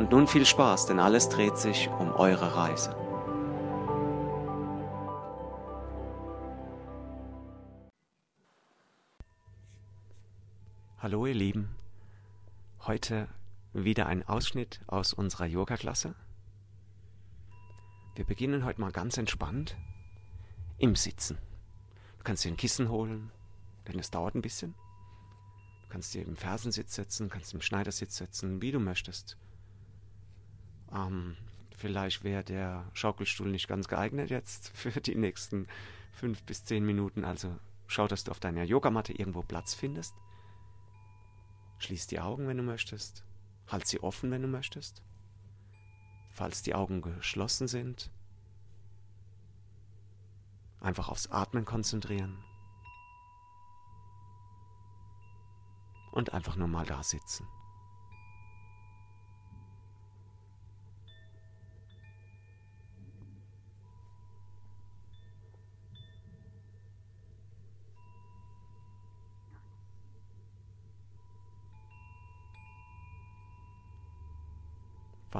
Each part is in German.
Und nun viel Spaß, denn alles dreht sich um eure Reise. Hallo ihr Lieben, heute wieder ein Ausschnitt aus unserer Yoga-Klasse. Wir beginnen heute mal ganz entspannt im Sitzen. Du kannst dir ein Kissen holen, denn es dauert ein bisschen. Du kannst dir im Fersensitz setzen, kannst im Schneidersitz setzen, wie du möchtest. Ähm, vielleicht wäre der Schaukelstuhl nicht ganz geeignet jetzt für die nächsten fünf bis zehn Minuten. Also schau, dass du auf deiner Yogamatte irgendwo Platz findest. Schließ die Augen, wenn du möchtest. Halt sie offen, wenn du möchtest. Falls die Augen geschlossen sind, einfach aufs Atmen konzentrieren. Und einfach nur mal da sitzen.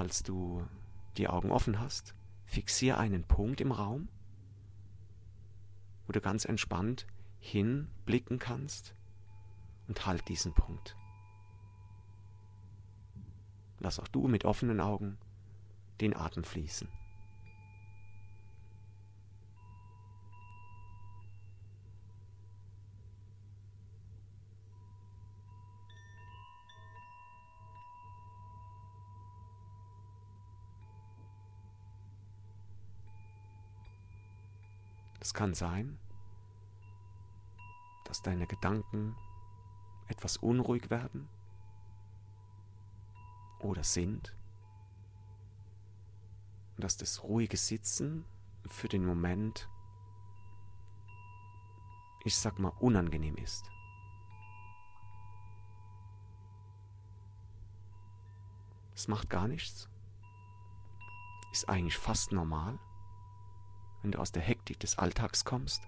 Falls du die Augen offen hast, fixiere einen Punkt im Raum, wo du ganz entspannt hinblicken kannst und halt diesen Punkt. Lass auch du mit offenen Augen den Atem fließen. Es kann sein, dass deine Gedanken etwas unruhig werden oder sind dass das ruhige Sitzen für den Moment, ich sag mal, unangenehm ist. Es macht gar nichts, ist eigentlich fast normal wenn du aus der Hektik des Alltags kommst,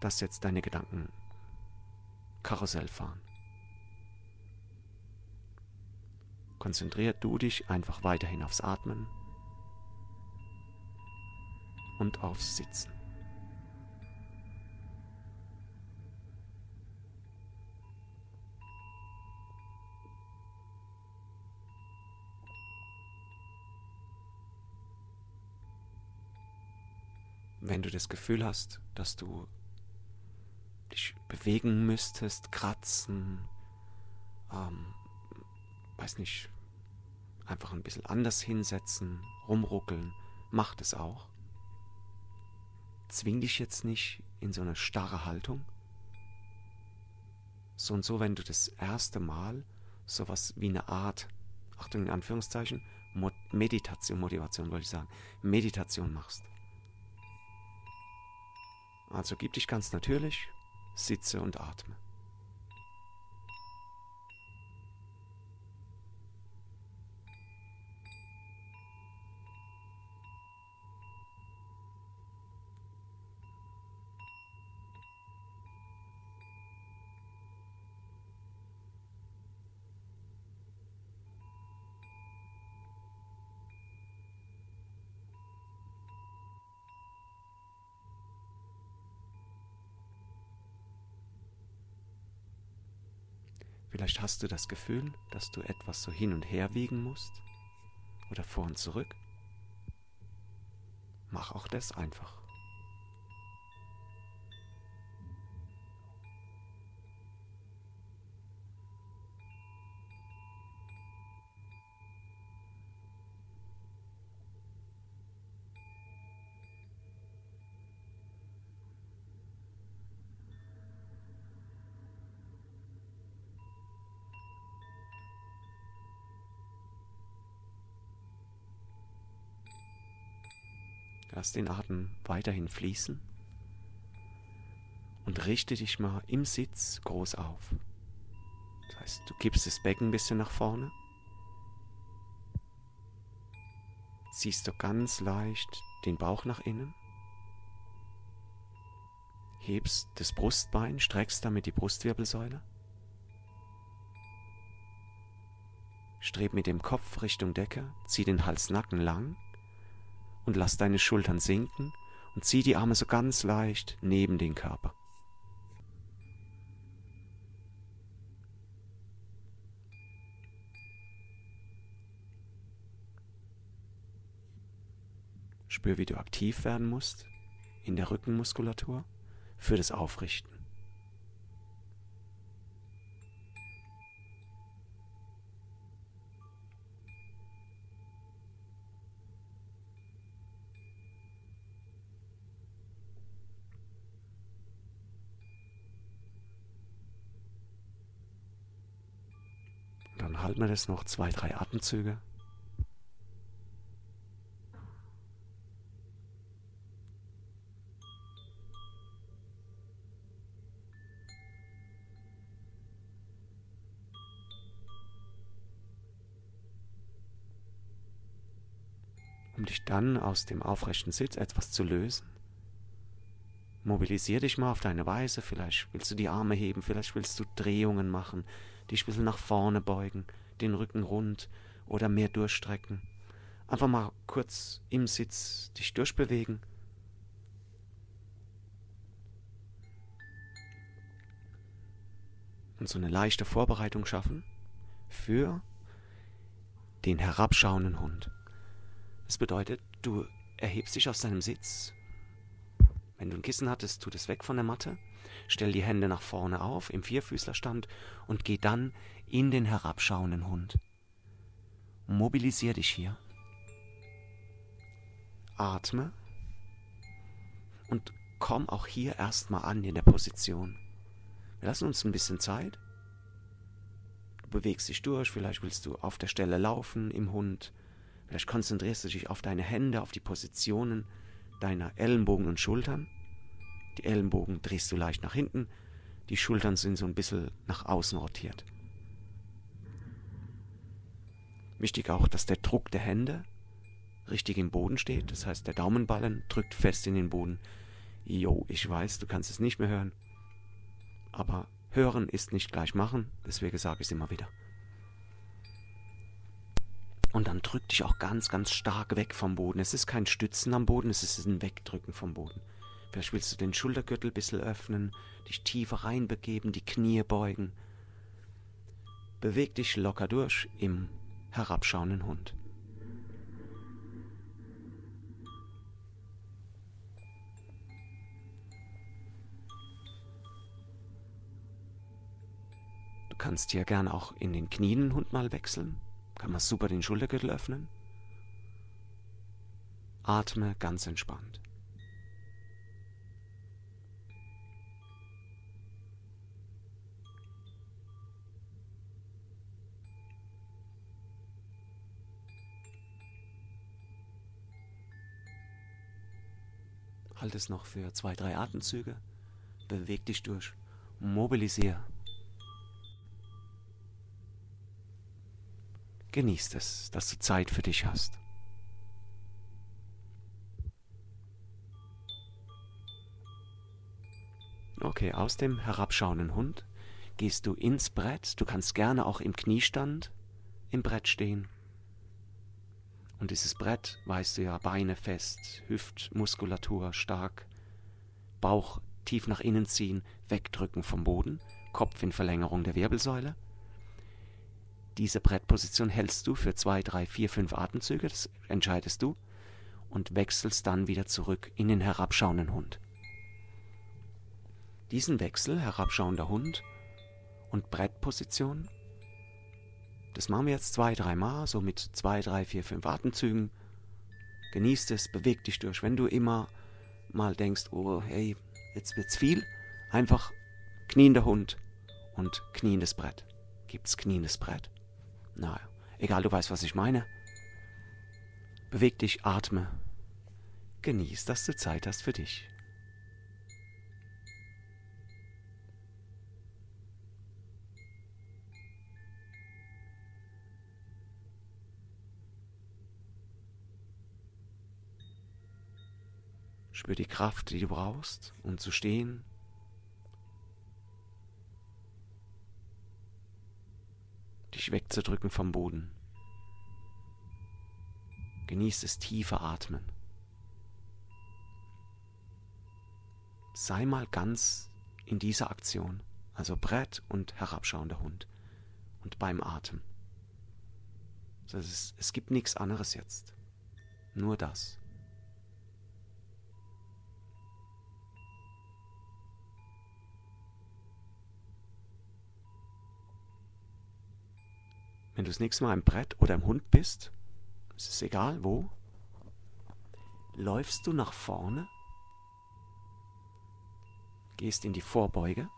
dass jetzt deine Gedanken Karussell fahren. Konzentrier du dich einfach weiterhin aufs Atmen und aufs Sitzen. Wenn du das Gefühl hast, dass du dich bewegen müsstest, kratzen, ähm, weiß nicht, einfach ein bisschen anders hinsetzen, rumruckeln, mach das auch. Zwing dich jetzt nicht in so eine starre Haltung. So und so, wenn du das erste Mal sowas wie eine Art, Achtung in Anführungszeichen, Meditation, Motivation wollte ich sagen, Meditation machst. Also gib dich ganz natürlich, sitze und atme. Vielleicht hast du das Gefühl, dass du etwas so hin und her wiegen musst oder vor und zurück. Mach auch das einfach. Lass den Atem weiterhin fließen und richte dich mal im Sitz groß auf. Das heißt, du kippst das Becken ein bisschen nach vorne, ziehst du ganz leicht den Bauch nach innen, hebst das Brustbein, streckst damit die Brustwirbelsäule, streb mit dem Kopf Richtung Decke, zieh den Hals-Nacken lang und lass deine Schultern sinken und zieh die Arme so ganz leicht neben den Körper. Spür, wie du aktiv werden musst in der Rückenmuskulatur für das Aufrichten. Halten wir das noch zwei, drei Atemzüge. um dich dann aus dem aufrechten Sitz etwas zu lösen. Mobilisier dich mal auf deine Weise, vielleicht willst du die Arme heben, vielleicht willst du Drehungen machen, dich ein bisschen nach vorne beugen, den Rücken rund oder mehr durchstrecken. Einfach mal kurz im Sitz dich durchbewegen. Und so eine leichte Vorbereitung schaffen für den herabschauenden Hund. Das bedeutet, du erhebst dich aus deinem Sitz. Wenn du ein Kissen hattest, tu das weg von der Matte. Stell die Hände nach vorne auf im Vierfüßlerstand und geh dann in den herabschauenden Hund. Mobilisier dich hier. Atme und komm auch hier erstmal an in der Position. Wir lassen uns ein bisschen Zeit. Du bewegst dich durch, vielleicht willst du auf der Stelle laufen im Hund, Vielleicht konzentrierst du dich auf deine Hände, auf die Positionen deiner Ellenbogen und Schultern. Die Ellenbogen drehst du leicht nach hinten, die Schultern sind so ein bisschen nach außen rotiert. Wichtig auch, dass der Druck der Hände richtig im Boden steht. Das heißt, der Daumenballen drückt fest in den Boden. Jo, ich weiß, du kannst es nicht mehr hören. Aber hören ist nicht gleich machen, deswegen sage ich es immer wieder. Und dann drück dich auch ganz, ganz stark weg vom Boden. Es ist kein Stützen am Boden, es ist ein Wegdrücken vom Boden. Vielleicht willst du den Schultergürtel ein bisschen öffnen, dich tiefer reinbegeben, die Knie beugen. Beweg dich locker durch im herabschauenden Hund. Du kannst hier gern auch in den Knien Hund mal wechseln. Kann man super den Schultergürtel öffnen. Atme ganz entspannt. Halt es noch für zwei, drei Atemzüge. Beweg dich durch. Mobilisier. Genießt es, dass du Zeit für dich hast. Okay, aus dem herabschauenden Hund gehst du ins Brett. Du kannst gerne auch im Kniestand im Brett stehen. Und dieses Brett, weißt du ja, Beine fest, Hüftmuskulatur stark, Bauch tief nach innen ziehen, wegdrücken vom Boden, Kopf in Verlängerung der Wirbelsäule. Diese Brettposition hältst du für zwei, drei, vier, fünf Atemzüge, das entscheidest du, und wechselst dann wieder zurück in den herabschauenden Hund. Diesen Wechsel, herabschauender Hund und Brettposition, das machen wir jetzt zwei, dreimal, so mit zwei, drei, vier, fünf Atemzügen. Genießt es, beweg dich durch. Wenn du immer mal denkst, oh, hey, jetzt wird's viel, einfach kniender Hund und kniendes Brett. Gibt's kniendes Brett? Na, egal, du weißt, was ich meine. Beweg dich, atme. genieß, dass du Zeit hast für dich. Spür die Kraft, die du brauchst, um zu stehen. Dich wegzudrücken vom Boden. Genieß das tiefe Atmen. Sei mal ganz in dieser Aktion, also Brett und herabschauender Hund und beim es, es gibt nichts anderes jetzt. Nur das. Wenn du das nächste Mal im Brett oder im Hund bist, es ist egal wo, läufst du nach vorne, gehst in die Vorbeuge,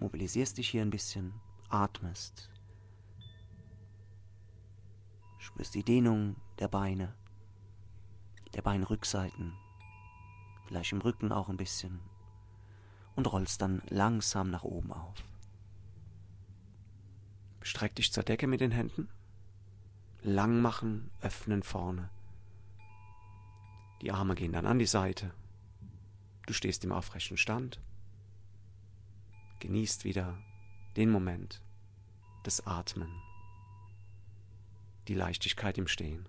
mobilisierst dich hier ein bisschen, atmest, spürst die Dehnung der Beine, der Beinrückseiten, vielleicht im Rücken auch ein bisschen und rollst dann langsam nach oben auf. Streck dich zur Decke mit den Händen. Lang machen, öffnen vorne. Die Arme gehen dann an die Seite. Du stehst im aufrechten Stand. Genießt wieder den Moment, das Atmen, die Leichtigkeit im Stehen.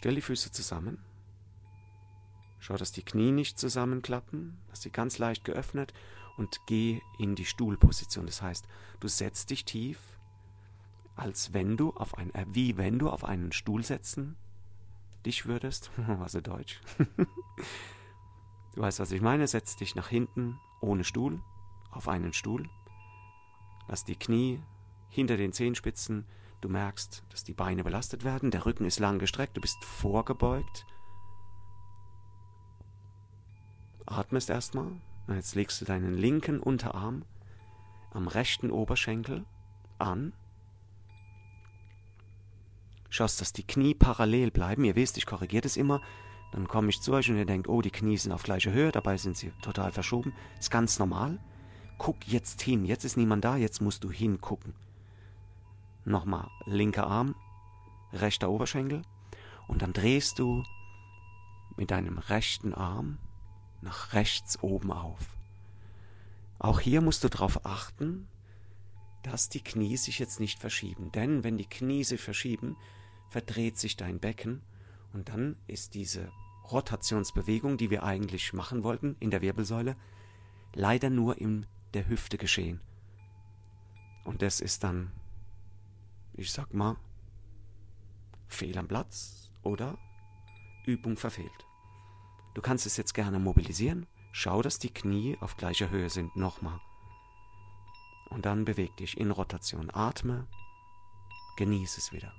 Stell die Füße zusammen. Schau, dass die Knie nicht zusammenklappen, dass sie ganz leicht geöffnet und geh in die Stuhlposition. Das heißt, du setzt dich tief, als wenn du auf ein, äh, wie wenn du auf einen Stuhl setzen dich würdest. War so deutsch. du weißt, was ich meine. Setz dich nach hinten ohne Stuhl auf einen Stuhl. Lass die Knie hinter den Zehenspitzen Du merkst, dass die Beine belastet werden, der Rücken ist lang gestreckt, du bist vorgebeugt. Atmest erstmal. Jetzt legst du deinen linken Unterarm am rechten Oberschenkel an. Schaust, dass die Knie parallel bleiben. Ihr wisst, ich korrigiere das immer. Dann komme ich zu euch und ihr denkt, oh, die Knie sind auf gleicher Höhe, dabei sind sie total verschoben. Ist ganz normal. Guck jetzt hin. Jetzt ist niemand da, jetzt musst du hingucken. Nochmal linker Arm, rechter Oberschenkel und dann drehst du mit deinem rechten Arm nach rechts oben auf. Auch hier musst du darauf achten, dass die Knie sich jetzt nicht verschieben. Denn wenn die Knie sich verschieben, verdreht sich dein Becken und dann ist diese Rotationsbewegung, die wir eigentlich machen wollten in der Wirbelsäule, leider nur in der Hüfte geschehen. Und das ist dann ich sag mal, fehl am Platz oder Übung verfehlt. Du kannst es jetzt gerne mobilisieren. Schau, dass die Knie auf gleicher Höhe sind. Nochmal. Und dann beweg dich in Rotation. Atme. Genieße es wieder.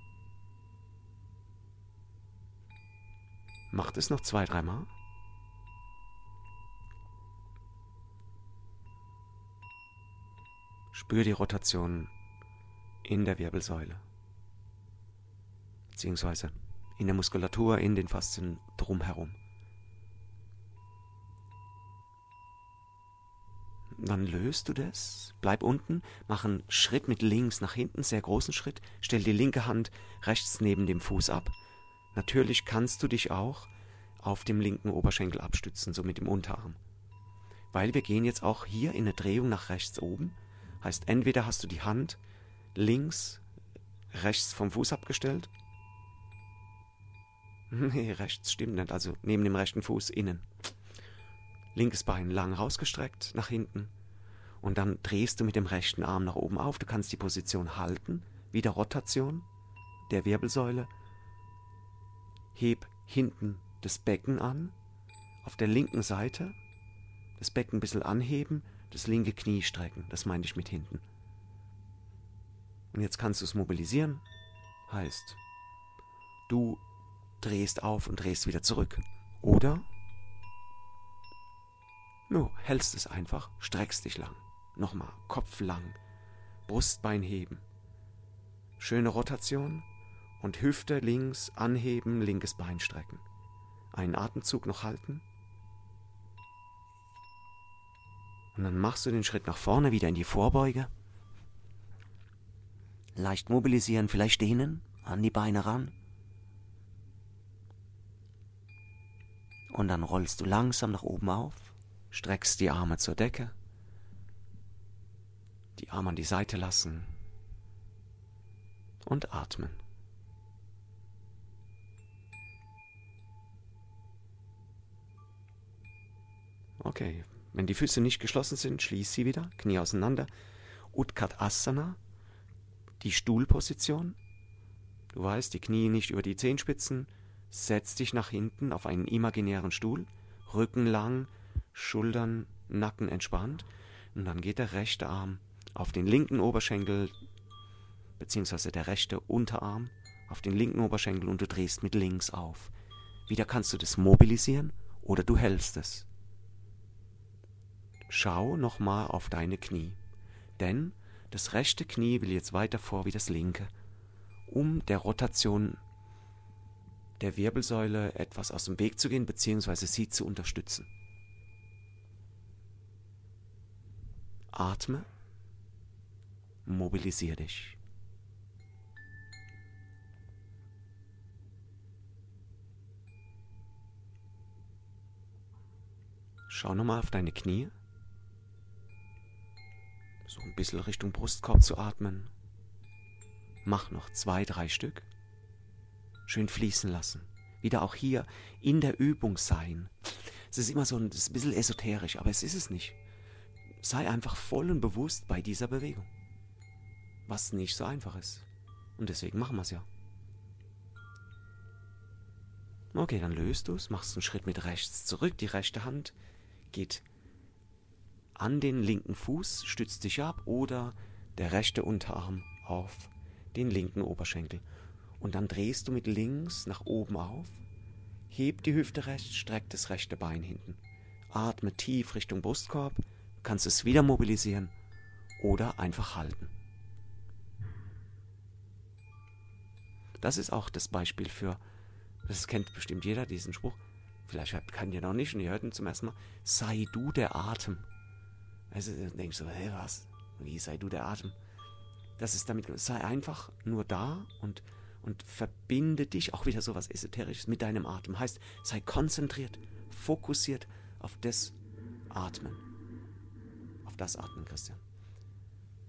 Mach es noch zwei, dreimal. Spür die Rotation in der Wirbelsäule, beziehungsweise in der Muskulatur, in den Faszien drumherum. Dann löst du das, bleib unten, mach einen Schritt mit links nach hinten, sehr großen Schritt, stell die linke Hand rechts neben dem Fuß ab. Natürlich kannst du dich auch auf dem linken Oberschenkel abstützen, so mit dem Unterarm. Weil wir gehen jetzt auch hier in eine Drehung nach rechts oben. Heißt, entweder hast du die Hand links, rechts vom Fuß abgestellt. Nee, rechts stimmt nicht, also neben dem rechten Fuß innen. Linkes Bein lang rausgestreckt nach hinten. Und dann drehst du mit dem rechten Arm nach oben auf. Du kannst die Position halten, wieder Rotation der Wirbelsäule. Heb hinten das Becken an, auf der linken Seite. Das Becken ein bisschen anheben, das linke Knie strecken. Das meine ich mit hinten. Und jetzt kannst du es mobilisieren. Heißt, du drehst auf und drehst wieder zurück. Oder Du hältst es einfach, streckst dich lang. Nochmal, Kopf lang, Brustbein heben. Schöne Rotation und Hüfte links anheben, linkes Bein strecken. Einen Atemzug noch halten. Und dann machst du den Schritt nach vorne wieder in die Vorbeuge. Leicht mobilisieren, vielleicht dehnen, an die Beine ran. Und dann rollst du langsam nach oben auf, streckst die Arme zur Decke, die Arme an die Seite lassen und atmen. Okay, wenn die Füße nicht geschlossen sind, schließ sie wieder, Knie auseinander. Utkatasana, die Stuhlposition. Du weißt, die Knie nicht über die Zehenspitzen. Setz dich nach hinten auf einen imaginären Stuhl, Rücken lang, Schultern, Nacken entspannt. Und dann geht der rechte Arm auf den linken Oberschenkel, beziehungsweise der rechte Unterarm auf den linken Oberschenkel und du drehst mit links auf. Wieder kannst du das mobilisieren oder du hältst es. Schau nochmal auf deine Knie, denn das rechte Knie will jetzt weiter vor wie das linke, um der Rotation der Wirbelsäule etwas aus dem Weg zu gehen, beziehungsweise sie zu unterstützen. Atme, mobilisiere dich. Schau nochmal auf deine Knie. Ein bisschen Richtung Brustkorb zu atmen. Mach noch zwei, drei Stück. Schön fließen lassen. Wieder auch hier in der Übung sein. Es ist immer so ein, ist ein bisschen esoterisch, aber es ist es nicht. Sei einfach voll und bewusst bei dieser Bewegung. Was nicht so einfach ist. Und deswegen machen wir es ja. Okay, dann löst du es, machst einen Schritt mit rechts zurück, die rechte Hand geht an den linken Fuß, stützt dich ab oder der rechte Unterarm auf den linken Oberschenkel. Und dann drehst du mit links nach oben auf, heb die Hüfte rechts, streck das rechte Bein hinten. Atme tief Richtung Brustkorb, kannst es wieder mobilisieren oder einfach halten. Das ist auch das Beispiel für, das kennt bestimmt jeder, diesen Spruch. Vielleicht kann ihr noch nicht und ihr hört ihn zum ersten Mal. Sei du der Atem. Also denkst du, hey, was? Wie sei du der Atem? Das ist damit, sei einfach nur da und, und verbinde dich, auch wieder so was Esoterisches, mit deinem Atem. Heißt, sei konzentriert, fokussiert auf das Atmen. Auf das Atmen, Christian.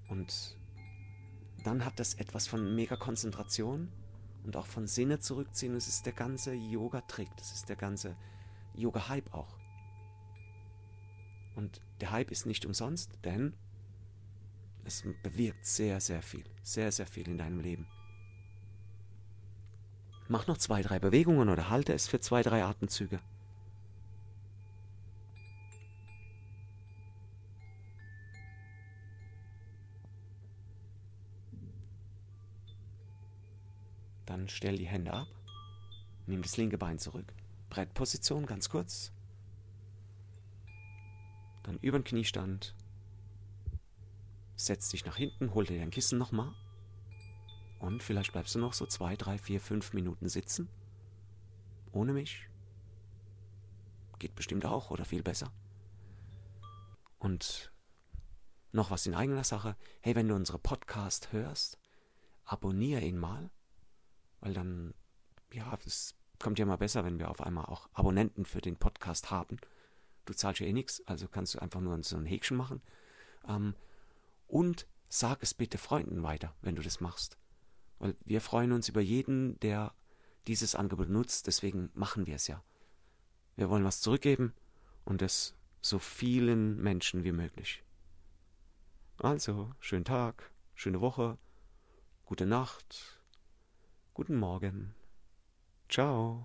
Und dann hat das etwas von mega Konzentration und auch von Sinne zurückziehen. Das ist der ganze Yoga-Trick, das ist der ganze Yoga-Hype auch. Und der Hype ist nicht umsonst, denn es bewirkt sehr, sehr viel, sehr, sehr viel in deinem Leben. Mach noch zwei, drei Bewegungen oder halte es für zwei, drei Atemzüge. Dann stell die Hände ab, nimm das linke Bein zurück. Brettposition ganz kurz. Dann über den Kniestand. Setz dich nach hinten, hol dir dein Kissen nochmal. Und vielleicht bleibst du noch so zwei, drei, vier, fünf Minuten sitzen. Ohne mich. Geht bestimmt auch oder viel besser. Und noch was in eigener Sache. Hey, wenn du unsere Podcast hörst, abonniere ihn mal. Weil dann, ja, es kommt ja mal besser, wenn wir auf einmal auch Abonnenten für den Podcast haben. Du zahlst ja eh nichts, also kannst du einfach nur so ein Häkchen machen. Ähm, und sag es bitte Freunden weiter, wenn du das machst. Weil wir freuen uns über jeden, der dieses Angebot nutzt, deswegen machen wir es ja. Wir wollen was zurückgeben und es so vielen Menschen wie möglich. Also, schönen Tag, schöne Woche, gute Nacht, guten Morgen. Ciao.